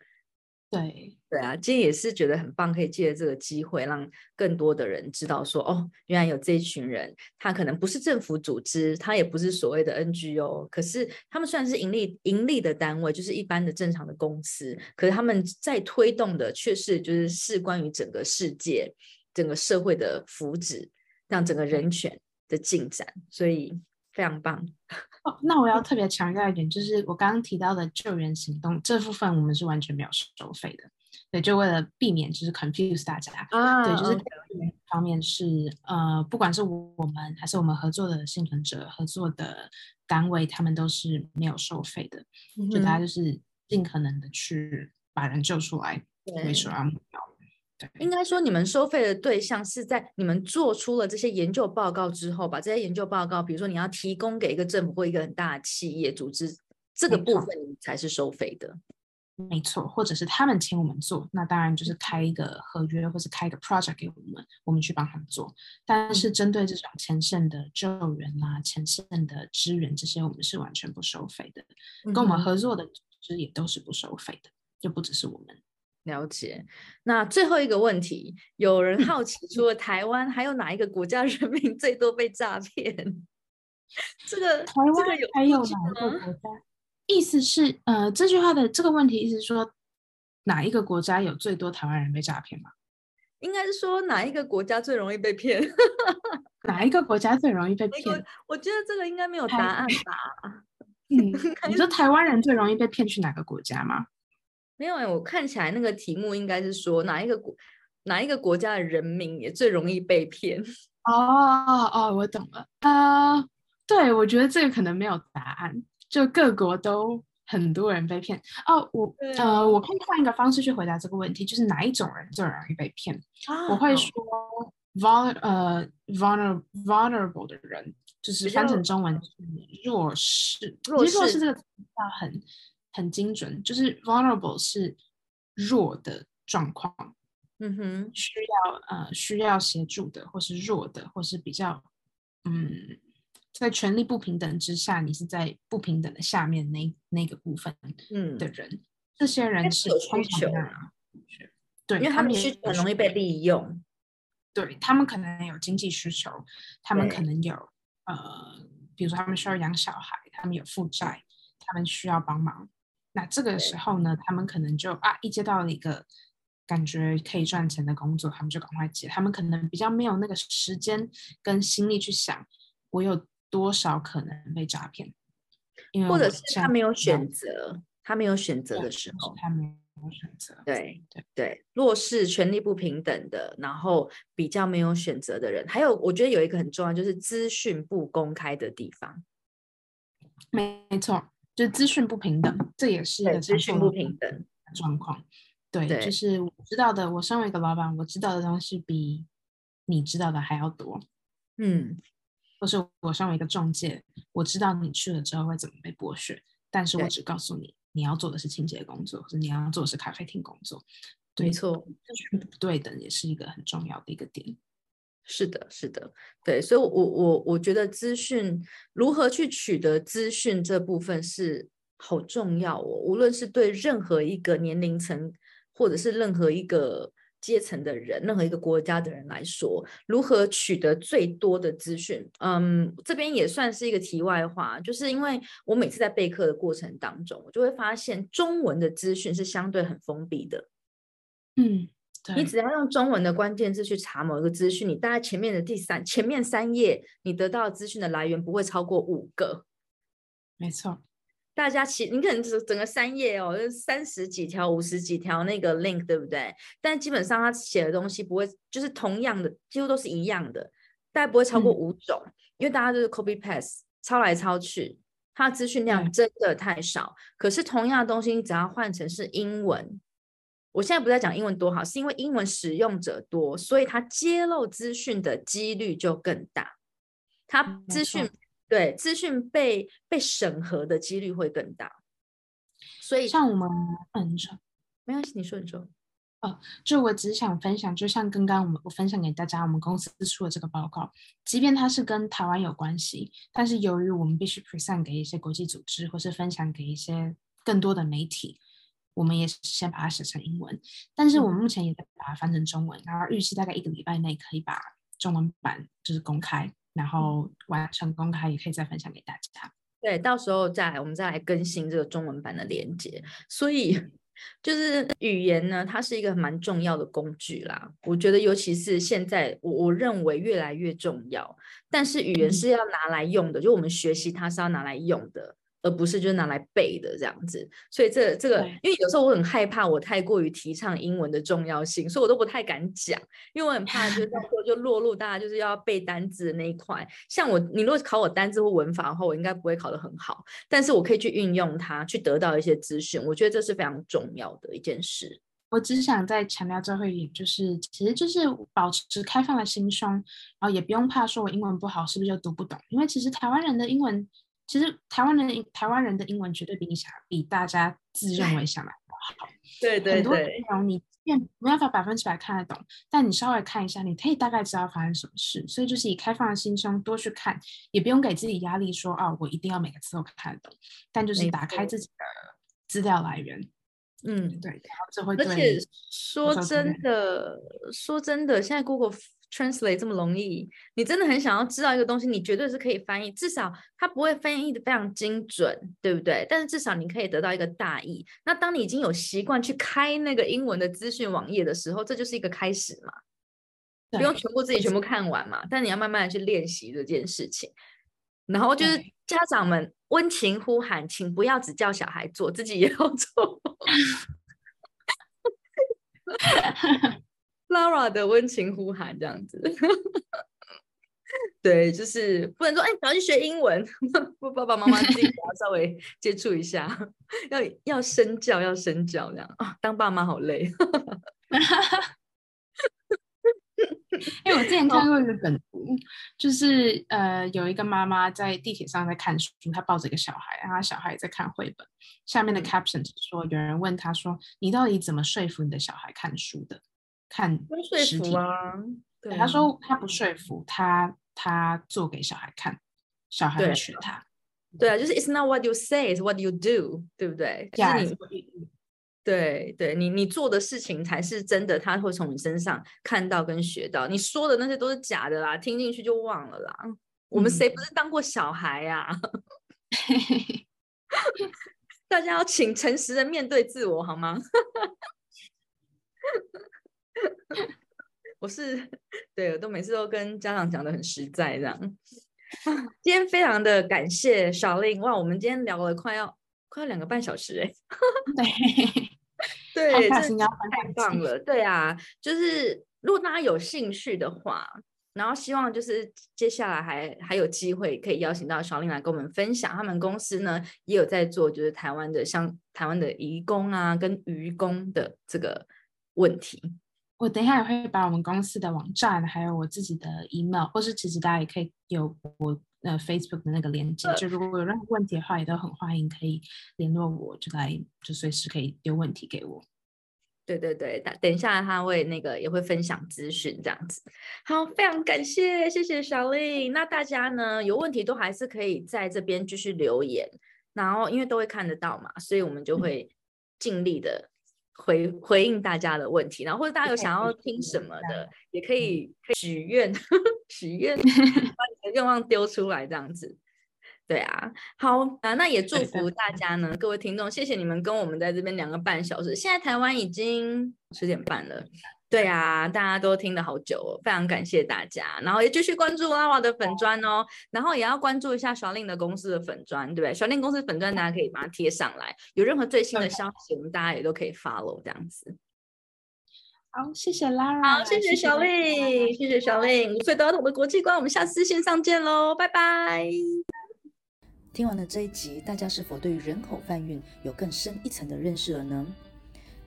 Speaker 2: 对
Speaker 3: 对啊，今天也是觉得很棒，可以借着这个机会，让更多的人知道说，哦，原来有这一群人，他可能不是政府组织，他也不是所谓的 NGO，可是他们虽然是盈利盈利的单位，就是一般的正常的公司，可是他们在推动的却是就是事关于整个世界、整个社会的福祉，让整个人权的进展，所以。非常棒
Speaker 2: 哦！那我要特别强调一点，就是我刚刚提到的救援行动这部分，我们是完全没有收费的。对，就为了避免就是 confuse 大家啊，对，就是方面是呃，不管是我们还是我们合作的幸存者、合作的单位，他们都是没有收费的。嗯、就大家就是尽可能的去把人救出来为首要目标。
Speaker 3: 应该说，你们收费的对象是在你们做出了这些研究报告之后，把这些研究报告，比如说你要提供给一个政府或一个很大的企业组织，这个部分才是收费的。
Speaker 2: 没错，或者是他们请我们做，那当然就是开一个合约，或是开一个 project 给我们，我们去帮他们做。但是针对这种前线的救援啊、前线的支援这些，我们是完全不收费的。跟我们合作的组织也都是不收费的，就不只是我们。
Speaker 3: 了解，那最后一个问题，有人好奇，(laughs) 除了台湾，还有哪一个国家人民最多被诈骗？(laughs) 这个
Speaker 2: 台湾还有哪一个国家？意思是，呃，这句话的这个问题意思是说，哪一个国家有最多台湾人被诈骗吗？
Speaker 3: 应该是说哪一个国家最容易被骗？(laughs)
Speaker 2: 哪一个国家最容易被骗？
Speaker 3: 我觉得这个应该没有答案吧？
Speaker 2: 嗯，你说台湾人最容易被骗去哪个国家吗？
Speaker 3: 没有，我看起来那个题目应该是说哪一个国哪一个国家的人民也最容易被骗。(laughs)
Speaker 2: 哦哦，我懂了。啊、呃，对，我觉得这个可能没有答案，就各国都很多人被骗。哦，我呃，我可以换一个方式去回答这个问题，就是哪一种人最容易被骗？啊、我会说 vul 呃 vulnerable vulnerable 的人，就是翻成中文弱势。弱势，其实弱势这个词要很。很精准，就是 vulnerable 是弱的状况，
Speaker 3: 嗯哼，
Speaker 2: 需要呃需要协助的，或是弱的，或是比较嗯，在权力不平等之下，你是在不平等的下面那那个部分嗯的人，嗯、这些人是有需求，对，
Speaker 3: 因为他们需求很容易被利用，
Speaker 2: 对他们可能有经济需求，他们可能有呃，比如说他们需要养小孩，他们有负债，他们需要帮忙。那这个时候呢，他们可能就啊，一接到了一个感觉可以赚钱的工作，他们就赶快接。他们可能比较没有那个时间跟心力去想，我有多少可能被诈骗，因为
Speaker 3: 或者是他没有选择，他没有选择的时候，
Speaker 2: 他没有选择。
Speaker 3: 对对对，弱势、权力不平等的，然后比较没有选择的人，还有我觉得有一个很重要，就是资讯不公开的地方。
Speaker 2: 没错。就资讯不平等，这也是一个
Speaker 3: 资讯不平等
Speaker 2: 状况。对，对，就是我知道的，我身为一个老板，我知道的东西比你知道的还要多。
Speaker 3: 嗯，
Speaker 2: 或是我身为一个中介，我知道你去了之后会怎么被剥削，但是我只告诉你，你要做的是清洁工作，或者你要做的是咖啡厅工作。
Speaker 3: 没错，
Speaker 2: 资讯不对等也是一个很重要的一个点。
Speaker 3: 是的，是的，对，所以我，我我我觉得资讯如何去取得资讯这部分是好重要哦，无论是对任何一个年龄层，或者是任何一个阶层的人，任何一个国家的人来说，如何取得最多的资讯，嗯，这边也算是一个题外话，就是因为我每次在备课的过程当中，我就会发现中文的资讯是相对很封闭的，
Speaker 2: 嗯。
Speaker 3: 你只要用中文的关键字去查某一个资讯，你大概前面的第三前面三页，你得到资讯的来源不会超过五个。
Speaker 2: 没错，
Speaker 3: 大家其你可能整整个三页哦，就是三十几条、五十几条那个 link，对不对？但基本上他写的东西不会，就是同样的，几乎都是一样的，大概不会超过五种，嗯、因为大家都是 copy paste 抄来抄去，它资讯量真的太少。可是同样的东西，你只要换成是英文。我现在不在讲英文多好，是因为英文使用者多，所以它揭露资讯的几率就更大。它资讯对资讯被被审核的几率会更大。所以
Speaker 2: 像我们，嗯，
Speaker 3: 没关系，你说你说。
Speaker 2: 哦，就我只想分享，就像刚刚我们我分享给大家，我们公司出的这个报告，即便它是跟台湾有关系，但是由于我们必须 present 给一些国际组织，或是分享给一些更多的媒体。我们也是先把它写成英文，但是我们目前也在把它翻成中文，然后预期大概一个礼拜内可以把中文版就是公开，然后完成公开也可以再分享给大家。
Speaker 3: 对，到时候再来我们再来更新这个中文版的链接。所以就是语言呢，它是一个蛮重要的工具啦。我觉得尤其是现在，我我认为越来越重要。但是语言是要拿来用的，嗯、就我们学习它是要拿来用的。而不是就是拿来背的这样子，所以这这个，因为有时候我很害怕我太过于提倡英文的重要性，所以我都不太敢讲，因为我很怕就是到时候就落入大家就是要背单字的那一块。像我，你如果考我单字或文法的话，我应该不会考得很好，但是我可以去运用它，去得到一些资讯，我觉得这是非常重要的一件事。
Speaker 2: 我只想再强调最后一点，就是其实就是保持开放的心胸，然后也不用怕说我英文不好是不是就读不懂，因为其实台湾人的英文。其实台湾人台湾人的英文绝对比你想比大家自认为想的好。
Speaker 3: 对对对，很多
Speaker 2: 内容你也没办法百分之百看得懂，但你稍微看一下，你可以大概知道发生什么事。所以就是以开放的心胸多去看，也不用给自己压力说，说啊，我一定要每个字都看得懂。但就是打开自己的资料来源，嗯，对，然后这会对。而且
Speaker 3: 说真的，说真的，现在 Google。Translate 这么容易，你真的很想要知道一个东西，你绝对是可以翻译，至少它不会翻译的非常精准，对不对？但是至少你可以得到一个大意。那当你已经有习惯去开那个英文的资讯网页的时候，这就是一个开始嘛，不用全部自己全部看完嘛，但你要慢慢的去练习这件事情。然后就是家长们温情呼喊，请不要只叫小孩做，自己也要做。Lara 的温情呼喊这样子，(laughs) 对，就是不能说哎，赶快去学英文，不，爸爸妈妈自己要稍微接触一下，要要身教，要身教这样啊，当爸妈好累。
Speaker 2: 因为我之前看过一个梗图，就是呃，有一个妈妈在地铁上在看书，她抱着一个小孩，然后小孩在看绘本，下面的 caption 是说，有人问他说，你到底怎么说服你的小孩看书的？看实体
Speaker 3: 啊，对，
Speaker 2: 他说他不说服他，他做给小孩看，小孩会学他。
Speaker 3: 对啊，就是 It's not what you say, it's what you do，对不对？就是你，对对，你你做的事情才是真的，他会从你身上看到跟学到。你说的那些都是假的啦，听进去就忘了啦。我们谁不是当过小孩呀？(laughs) 大家要请诚实的面对自我，好吗？(laughs) (laughs) 我是对，我都每次都跟家长讲的很实在这样。今天非常的感谢 Charlene，哇，我们今天聊了快要快要两个半小时哎。对对，(laughs) 太棒了。对啊，就是如果大家有兴趣的话，然后希望就是接下来还还有机会可以邀请到 Charlene 来跟我们分享，他们公司呢也有在做就是台湾的像台湾的移工啊跟渔工的这个问题。
Speaker 2: 我等一下也会把我们公司的网站，还有我自己的 email，或是其实大家也可以有我呃 Facebook 的那个链接。就如果有任何问题的话，也都很欢迎可以联络我，就来就随时可以丢问题给我。
Speaker 1: 对对对，等等一下他会那个也会分享资讯这样子。好，非常感谢，谢谢 Charlene。那大家呢有问题都还是可以在这边继续留言，然后因为都会看得到嘛，所以我们就会尽力的。回回应大家的问题，然后或者大家有想要听什么的，也可以许愿许愿，(laughs) 把你的愿望丢出来这样子。对啊，好啊，那也祝福大家呢，各位听众，谢谢你们跟我们在这边两个半小时，现在台湾已经十点半了。对啊，大家都听了好久哦，非常感谢大家，然后也继续关注 Lara 的粉砖哦，然后也要关注一下 Charlene 的公司的粉砖，对不对？Charlene 公司粉砖大家可以把它贴上来，有任何最新的消息，我们大家也都可以 follow 这样子。
Speaker 2: 好，谢谢 Lara，
Speaker 1: 好，谢谢 Charlene，谢谢 Charlene，五岁都要懂的国际观，我们下次线上见喽，拜拜。听完了这一集，大家是否对于人口贩运有更深一层的认识了呢？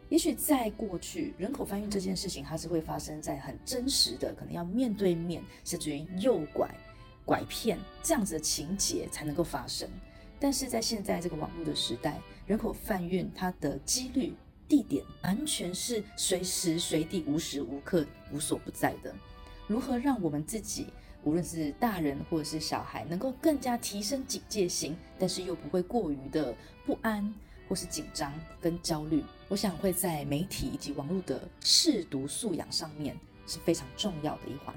Speaker 1: 也许在过去，人口贩运这件事情，它是会发生在很真实的，可能要面对面，甚至于诱拐、拐骗这样子的情节才能够发生。但是在现在这个网络的时代，人口贩运它的几率、地点完全是随时随地、无时无刻、无所不在的。如何让我们自己，无论是大人或者是小孩，能够更加提升警戒心，但是又不会过于的不安？或是紧张跟焦虑，我想会在媒体以及网络的识读素养上面是非常重要的一环。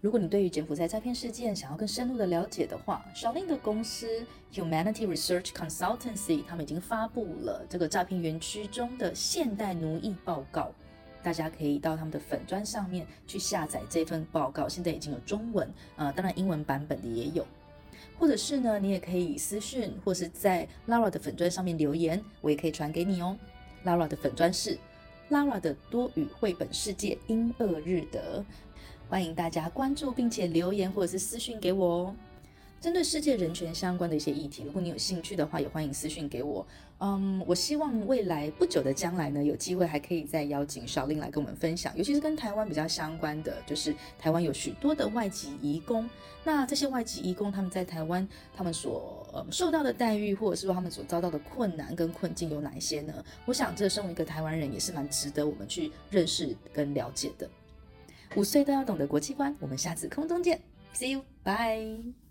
Speaker 1: 如果你对于柬埔寨诈骗事件想要更深入的了解的话，Charlene 的公司 Humanity Research Consultancy 他们已经发布了这个诈骗园区中的现代奴役报告，大家可以到他们的粉砖上面去下载这份报告，现在已经有中文，呃，当然英文版本的也有。或者是呢，你也可以私讯，或是在 Lara 的粉砖上面留言，我也可以传给你哦。Lara 的粉专是 Lara 的多语绘本世界英二日德，欢迎大家关注并且留言或者是私讯给我哦。针对世界人权相关的一些议题，如果你有兴趣的话，也欢迎私讯给我。嗯，我希望未来不久的将来呢，有机会还可以再邀请 Charlene 来跟我们分享，尤其是跟台湾比较相关的，就是台湾有许多的外籍移工。那这些外籍移工他们在台湾，他们所呃受到的待遇，或者是说他们所遭到的困难跟困境有哪一些呢？我想，这身为一个台湾人，也是蛮值得我们去认识跟了解的。五岁都要懂得国际观，我们下次空中见，See you，bye。